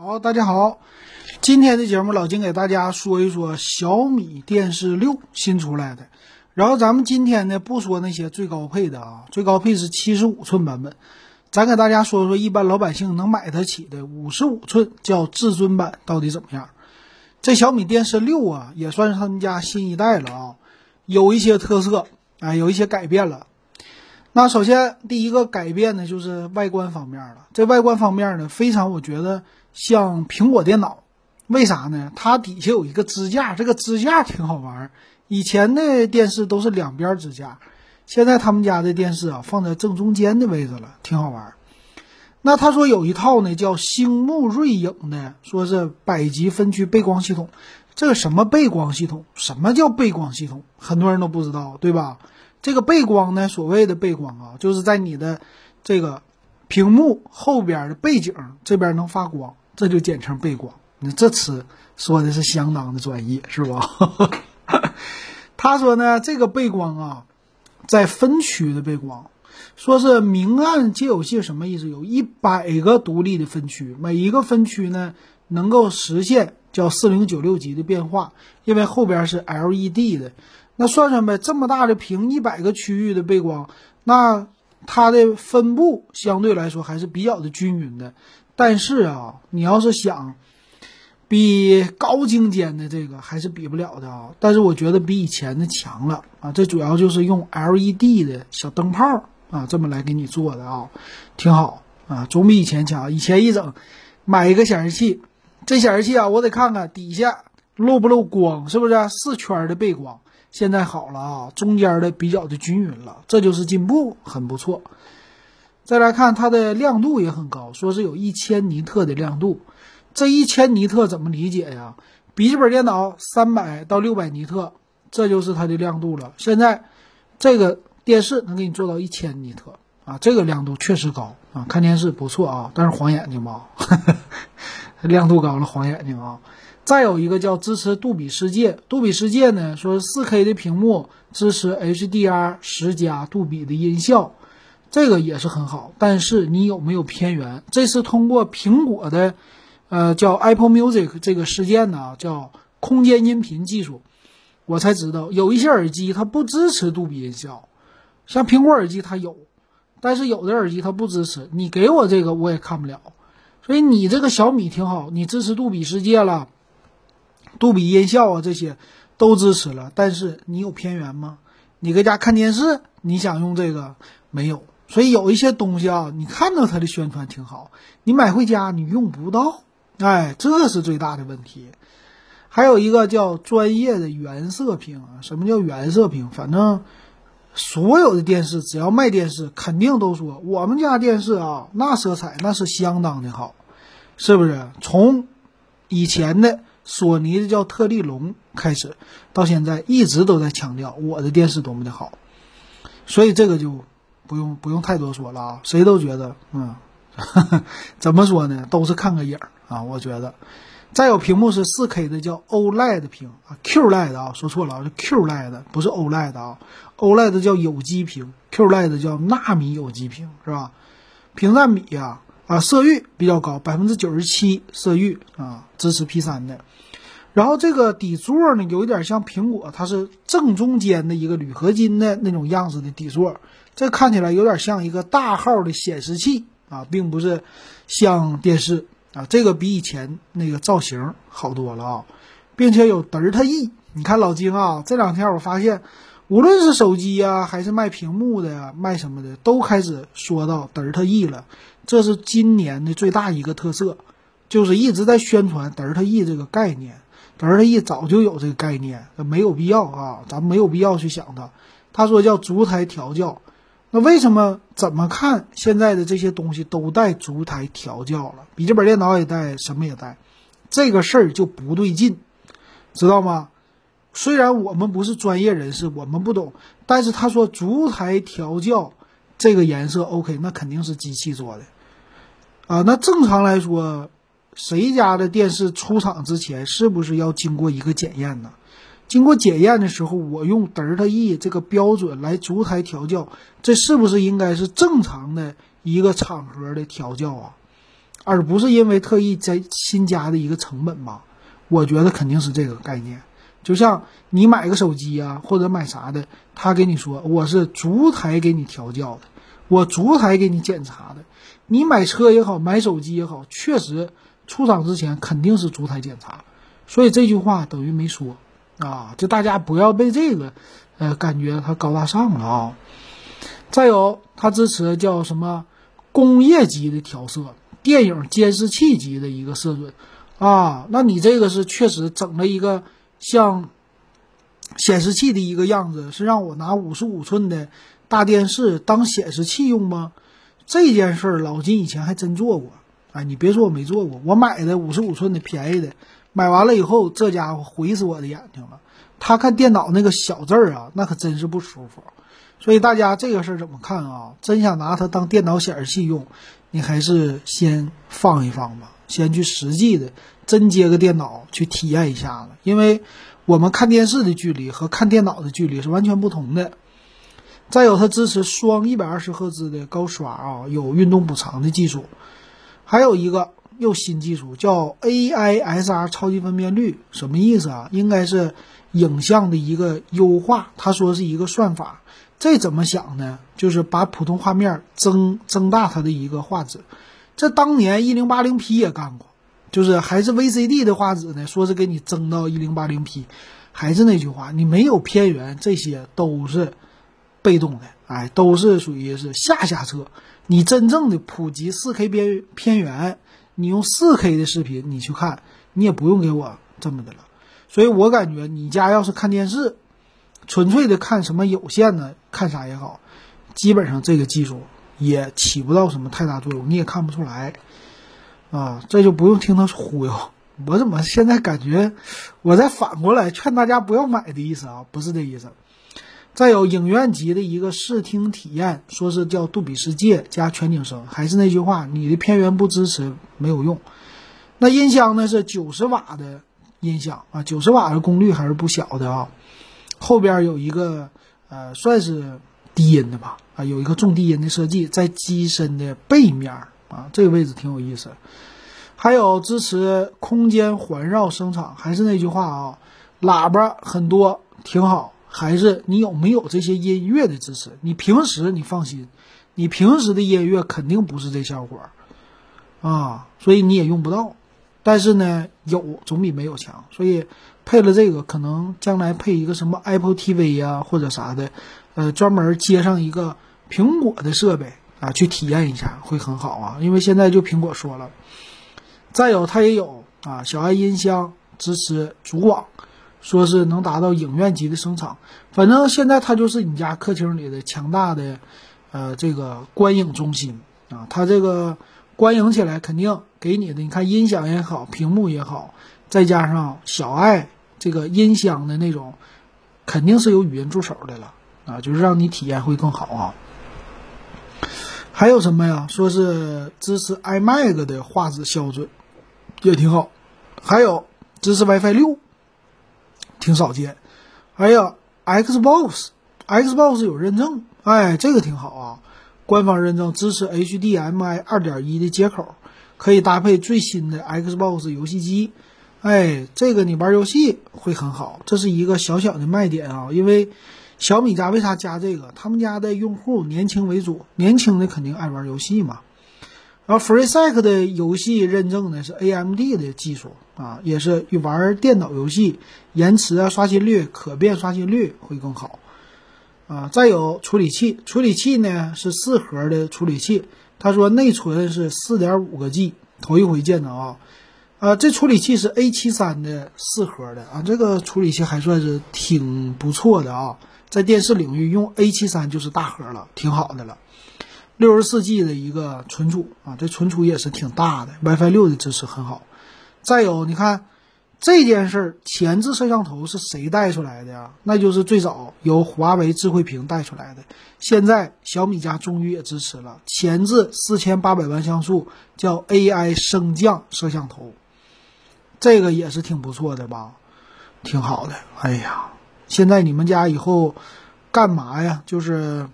好，大家好，今天的节目老金给大家说一说小米电视六新出来的。然后咱们今天呢不说那些最高配的啊，最高配是七十五寸版本，咱给大家说说一般老百姓能买得起的五十五寸叫至尊版到底怎么样。这小米电视六啊，也算是他们家新一代了啊，有一些特色，哎，有一些改变了。那首先第一个改变呢，就是外观方面了。这外观方面呢，非常我觉得像苹果电脑，为啥呢？它底下有一个支架，这个支架挺好玩。以前的电视都是两边支架，现在他们家的电视啊放在正中间的位置了，挺好玩。那他说有一套呢叫星目锐影的，说是百级分区背光系统。这个什么背光系统？什么叫背光系统？很多人都不知道，对吧？这个背光呢，所谓的背光啊，就是在你的这个屏幕后边的背景这边能发光，这就简称背光。你这词说的是相当的专业，是吧？他说呢，这个背光啊，在分区的背光，说是明暗皆有性，什么意思？有一百个独立的分区，每一个分区呢能够实现叫四零九六级的变化，因为后边是 LED 的。那算算呗，这么大的屏，一百个区域的背光，那它的分布相对来说还是比较的均匀的。但是啊，你要是想比高精尖的这个，还是比不了的啊。但是我觉得比以前的强了啊。这主要就是用 LED 的小灯泡啊，这么来给你做的啊，挺好啊，总比以前强。以前一整买一个显示器，这显示器啊，我得看看底下漏不漏光，是不是四圈的背光？现在好了啊，中间的比较的均匀了，这就是进步，很不错。再来看它的亮度也很高，说是有一千尼特的亮度。这一千尼特怎么理解呀？笔记本电脑三百到六百尼特，这就是它的亮度了。现在这个电视能给你做到一千尼特啊，这个亮度确实高啊，看电视不错啊，但是晃眼睛吧，亮度高了晃眼睛啊。再有一个叫支持杜比世界，杜比世界呢说四 K 的屏幕支持 HDR 十加杜比的音效，这个也是很好。但是你有没有偏源？这是通过苹果的，呃，叫 Apple Music 这个事件呢，叫空间音频技术，我才知道有一些耳机它不支持杜比音效，像苹果耳机它有，但是有的耳机它不支持。你给我这个我也看不了，所以你这个小米挺好，你支持杜比世界了。杜比音效啊，这些都支持了，但是你有偏源吗？你搁家看电视，你想用这个没有？所以有一些东西啊，你看到它的宣传挺好，你买回家你用不到，哎，这是最大的问题。还有一个叫专业的原色屏啊，什么叫原色屏？反正所有的电视只要卖电视，肯定都说我们家电视啊，那色彩那是相当的好，是不是？从以前的。索尼的叫特立龙，开始到现在一直都在强调我的电视多么的好，所以这个就不用不用太多说了啊，谁都觉得嗯，怎么说呢，都是看个影儿啊，我觉得。再有屏幕是四 K 的叫 OLED 屏啊，QLED 啊，说错了啊，是 QLED 不是 OLED 啊，OLED 叫有机屏，QLED 叫纳米有机屏是吧？屏占比呀。啊，色域比较高，百分之九十七色域啊，支持 P 三的。然后这个底座呢，有一点像苹果，它是正中间的一个铝合金的那种样子的底座，这看起来有点像一个大号的显示器啊，并不是像电视啊。这个比以前那个造型好多了啊，并且有德尔塔 E。你看老金啊，这两天我发现，无论是手机呀，还是卖屏幕的呀，卖什么的，都开始说到德尔塔 E 了。这是今年的最大一个特色，就是一直在宣传德尔塔 E 这个概念。德尔塔 E 早就有这个概念，没有必要啊，咱没有必要去想它。他说叫烛台调教，那为什么怎么看现在的这些东西都带烛台调教了？笔记本电脑也带，什么也带，这个事儿就不对劲，知道吗？虽然我们不是专业人士，我们不懂，但是他说烛台调教这个颜色 OK，那肯定是机器做的。啊，那正常来说，谁家的电视出厂之前是不是要经过一个检验呢？经过检验的时候，我用德尔塔 E 这个标准来烛台调教，这是不是应该是正常的一个场合的调教啊？而不是因为特意在新加的一个成本吧？我觉得肯定是这个概念。就像你买个手机啊，或者买啥的，他给你说我是逐台给你调教的，我逐台给你检查的。你买车也好，买手机也好，确实出厂之前肯定是逐台检查。所以这句话等于没说啊，就大家不要被这个，呃，感觉它高大上了啊。再有，它支持叫什么工业级的调色，电影监视器级的一个色准啊。那你这个是确实整了一个像显示器的一个样子，是让我拿五十五寸的大电视当显示器用吗？这件事儿老金以前还真做过。哎，你别说我没做过，我买的五十五寸的便宜的。买完了以后，这家伙毁死我的眼睛了。他看电脑那个小字儿啊，那可真是不舒服。所以大家这个事儿怎么看啊？真想拿它当电脑显示器用，你还是先放一放吧，先去实际的真接个电脑去体验一下子。因为我们看电视的距离和看电脑的距离是完全不同的。再有，它支持双一百二十赫兹的高刷啊，有运动补偿的技术，还有一个。又新技术叫 AISR 超级分辨率，什么意思啊？应该是影像的一个优化。他说是一个算法，这怎么想呢？就是把普通画面增增大它的一个画质。这当年一零八零 P 也干过，就是还是 VCD 的画质呢，说是给你增到一零八零 P。还是那句话，你没有片源，这些都是被动的，哎，都是属于是下下策。你真正的普及四 K 边片源。你用四 K 的视频，你去看，你也不用给我这么的了。所以我感觉你家要是看电视，纯粹的看什么有线的，看啥也好，基本上这个技术也起不到什么太大作用，你也看不出来啊。这就不用听他忽悠。我怎么现在感觉我在反过来劝大家不要买的意思啊？不是这意思。再有影院级的一个视听体验，说是叫杜比世界加全景声，还是那句话，你的片源不支持没有用。那音箱呢是九十瓦的音响啊，九十瓦的功率还是不小的啊。后边有一个呃算是低音的吧啊，有一个重低音的设计在机身的背面啊，这个位置挺有意思。还有支持空间环绕声场，还是那句话啊，喇叭很多，挺好。还是你有没有这些音乐的支持？你平时你放心，你平时的音乐肯定不是这效果啊，所以你也用不到。但是呢，有总比没有强。所以配了这个，可能将来配一个什么 Apple TV 呀或者啥的，呃，专门接上一个苹果的设备啊，去体验一下会很好啊。因为现在就苹果说了，再有它也有啊，小爱音箱支持组网。说是能达到影院级的声场，反正现在它就是你家客厅里的强大的，呃，这个观影中心啊，它这个观影起来肯定给你的，你看音响也好，屏幕也好，再加上小爱这个音箱的那种，肯定是有语音助手的了啊，就是让你体验会更好啊。还有什么呀？说是支持 iMac 的画质标准，也挺好。还有支持 WiFi 六。挺少见，哎呀，Xbox，Xbox 有认证，哎，这个挺好啊，官方认证支持 HDMI 二点一的接口，可以搭配最新的 Xbox 游戏机，哎，这个你玩游戏会很好，这是一个小小的卖点啊，因为小米家为啥加这个？他们家的用户年轻为主，年轻的肯定爱玩游戏嘛。然后 FreeSync 的游戏认证呢是 AMD 的技术啊，也是玩电脑游戏延迟啊、刷新率、可变刷新率会更好啊。再有处理器，处理器呢是四核的处理器，他说内存是四点五个 G，头一回见的啊。啊，这处理器是 A 七三的四核的啊，这个处理器还算是挺不错的啊，在电视领域用 A 七三就是大核了，挺好的了。六十四 G 的一个存储啊，这存储也是挺大的，WiFi 六的支持很好。再有，你看这件事儿，前置摄像头是谁带出来的呀？那就是最早由华为智慧屏带出来的。现在小米家终于也支持了前置四千八百万像素，叫 AI 升降摄像头，这个也是挺不错的吧？挺好的。哎呀，现在你们家以后干嘛呀？就是。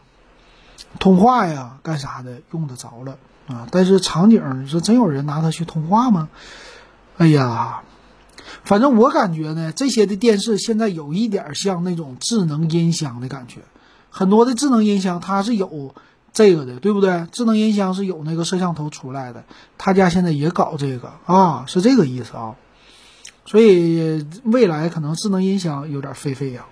通话呀，干啥的用得着了啊，但是场景是真有人拿它去通话吗？哎呀，反正我感觉呢，这些的电视现在有一点像那种智能音箱的感觉，很多的智能音箱它是有这个的，对不对？智能音箱是有那个摄像头出来的，他家现在也搞这个啊，是这个意思啊。所以未来可能智能音箱有点飞飞呀。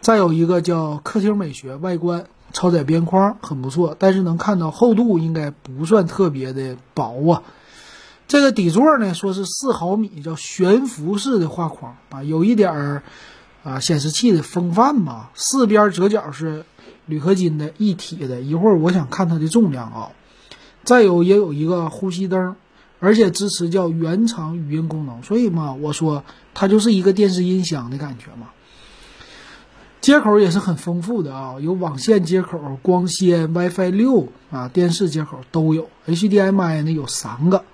再有一个叫客厅美学，外观超窄边框很不错，但是能看到厚度应该不算特别的薄啊。这个底座呢，说是四毫米，叫悬浮式的画框啊，有一点儿啊显示器的风范嘛。四边折角是铝合金的一体的，一会儿我想看它的重量啊。再有也有一个呼吸灯。而且支持叫原厂语音功能，所以嘛，我说它就是一个电视音箱的感觉嘛。接口也是很丰富的啊，有网线接口、光纤、WiFi 六啊，电视接口都有。HDMI 呢有三个，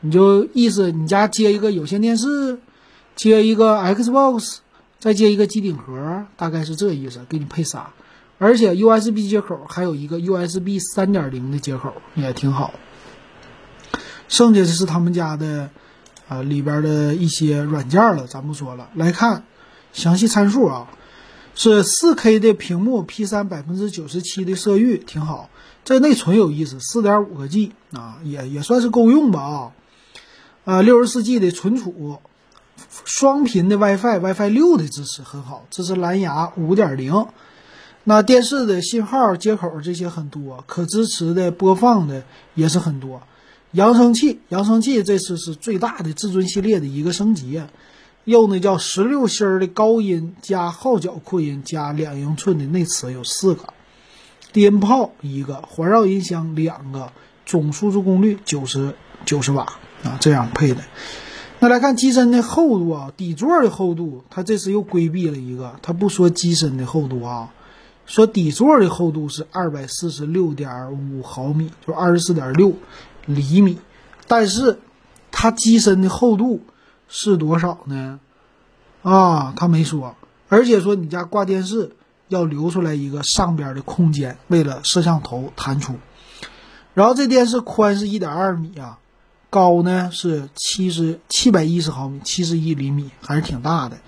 你就意思你家接一个有线电视，接一个 Xbox，再接一个机顶盒，大概是这意思，给你配仨。而且 USB 接口还有一个 USB 三点零的接口，也挺好。剩下的是他们家的，啊里边的一些软件了，咱不说了。来看详细参数啊，是 4K 的屏幕，P3 百分之九十七的色域，挺好。这内存有意思，4.5个 G 啊，也也算是够用吧啊。呃，64 G 的存储，双频的 WiFi，WiFi 六的支持很好，支持蓝牙5.0。那电视的信号接口这些很多，可支持的播放的也是很多。扬声器，扬声器这次是最大的至尊系列的一个升级，用那叫十六芯的高音加号角扩音加两英寸的内磁有四个，低音炮一个，环绕音箱两个，总输出功率九十九十瓦啊，这样配的。那来看机身的厚度啊，底座的厚度，它这次又规避了一个，它不说机身的厚度啊，说底座的厚度是二百四十六点五毫米，就二十四点六。厘米，但是它机身的厚度是多少呢？啊，他没说，而且说你家挂电视要留出来一个上边的空间，为了摄像头弹出。然后这电视宽是一点二米啊，高呢是七十七百一十毫米，七十一厘米，还是挺大的。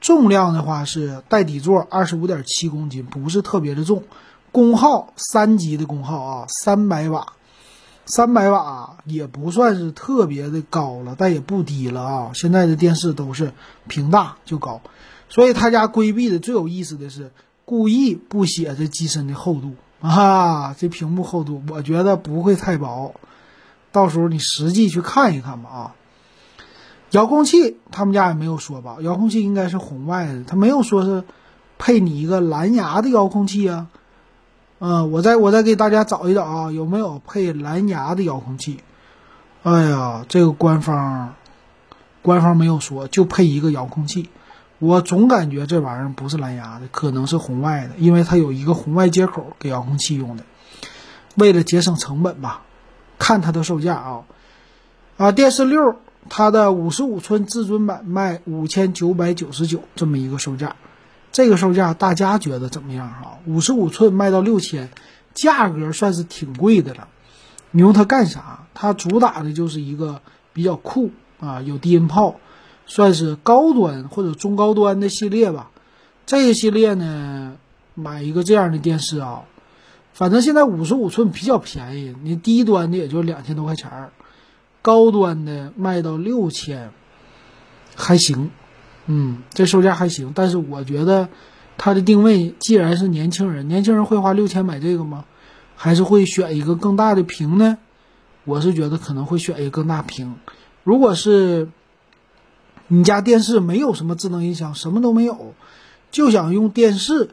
重量的话是带底座二十五点七公斤，不是特别的重。功耗三级的功耗啊，三百瓦。三百瓦也不算是特别的高了，但也不低了啊！现在的电视都是屏大就高，所以他家规避的最有意思的是故意不写这机身的厚度啊，这屏幕厚度我觉得不会太薄，到时候你实际去看一看吧啊！遥控器他们家也没有说吧？遥控器应该是红外的，他没有说是配你一个蓝牙的遥控器啊。嗯，我再我再给大家找一找啊，有没有配蓝牙的遥控器？哎呀，这个官方官方没有说，就配一个遥控器。我总感觉这玩意儿不是蓝牙的，可能是红外的，因为它有一个红外接口给遥控器用的。为了节省成本吧，看它的售价啊啊，电视六它的五十五寸至尊版卖五千九百九十九，这么一个售价。这个售价大家觉得怎么样啊？五十五寸卖到六千，价格算是挺贵的了。你用它干啥？它主打的就是一个比较酷啊，有低音炮，算是高端或者中高端的系列吧。这个系列呢，买一个这样的电视啊，反正现在五十五寸比较便宜，你低端的也就两千多块钱儿，高端的卖到六千，还行。嗯，这售价还行，但是我觉得它的定位既然是年轻人，年轻人会花六千买这个吗？还是会选一个更大的屏呢？我是觉得可能会选一个更大屏。如果是你家电视没有什么智能音箱，什么都没有，就想用电视，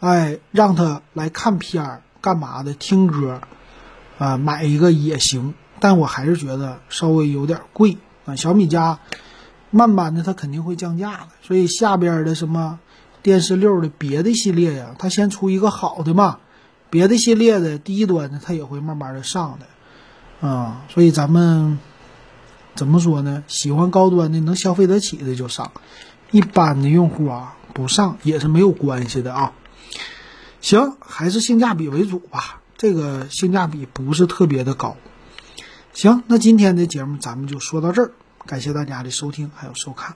哎，让它来看片儿干嘛的，听歌，啊，买一个也行。但我还是觉得稍微有点贵啊，小米家。慢慢的它肯定会降价的。所以下边的什么电视六的别的系列呀，它先出一个好的嘛，别的系列的低端的它也会慢慢的上的，啊、所以咱们怎么说呢？喜欢高端的能消费得起的就上，一般的用户啊不上也是没有关系的啊。行，还是性价比为主吧。这个性价比不是特别的高。行，那今天的节目咱们就说到这儿。感谢大家的收听还有收看。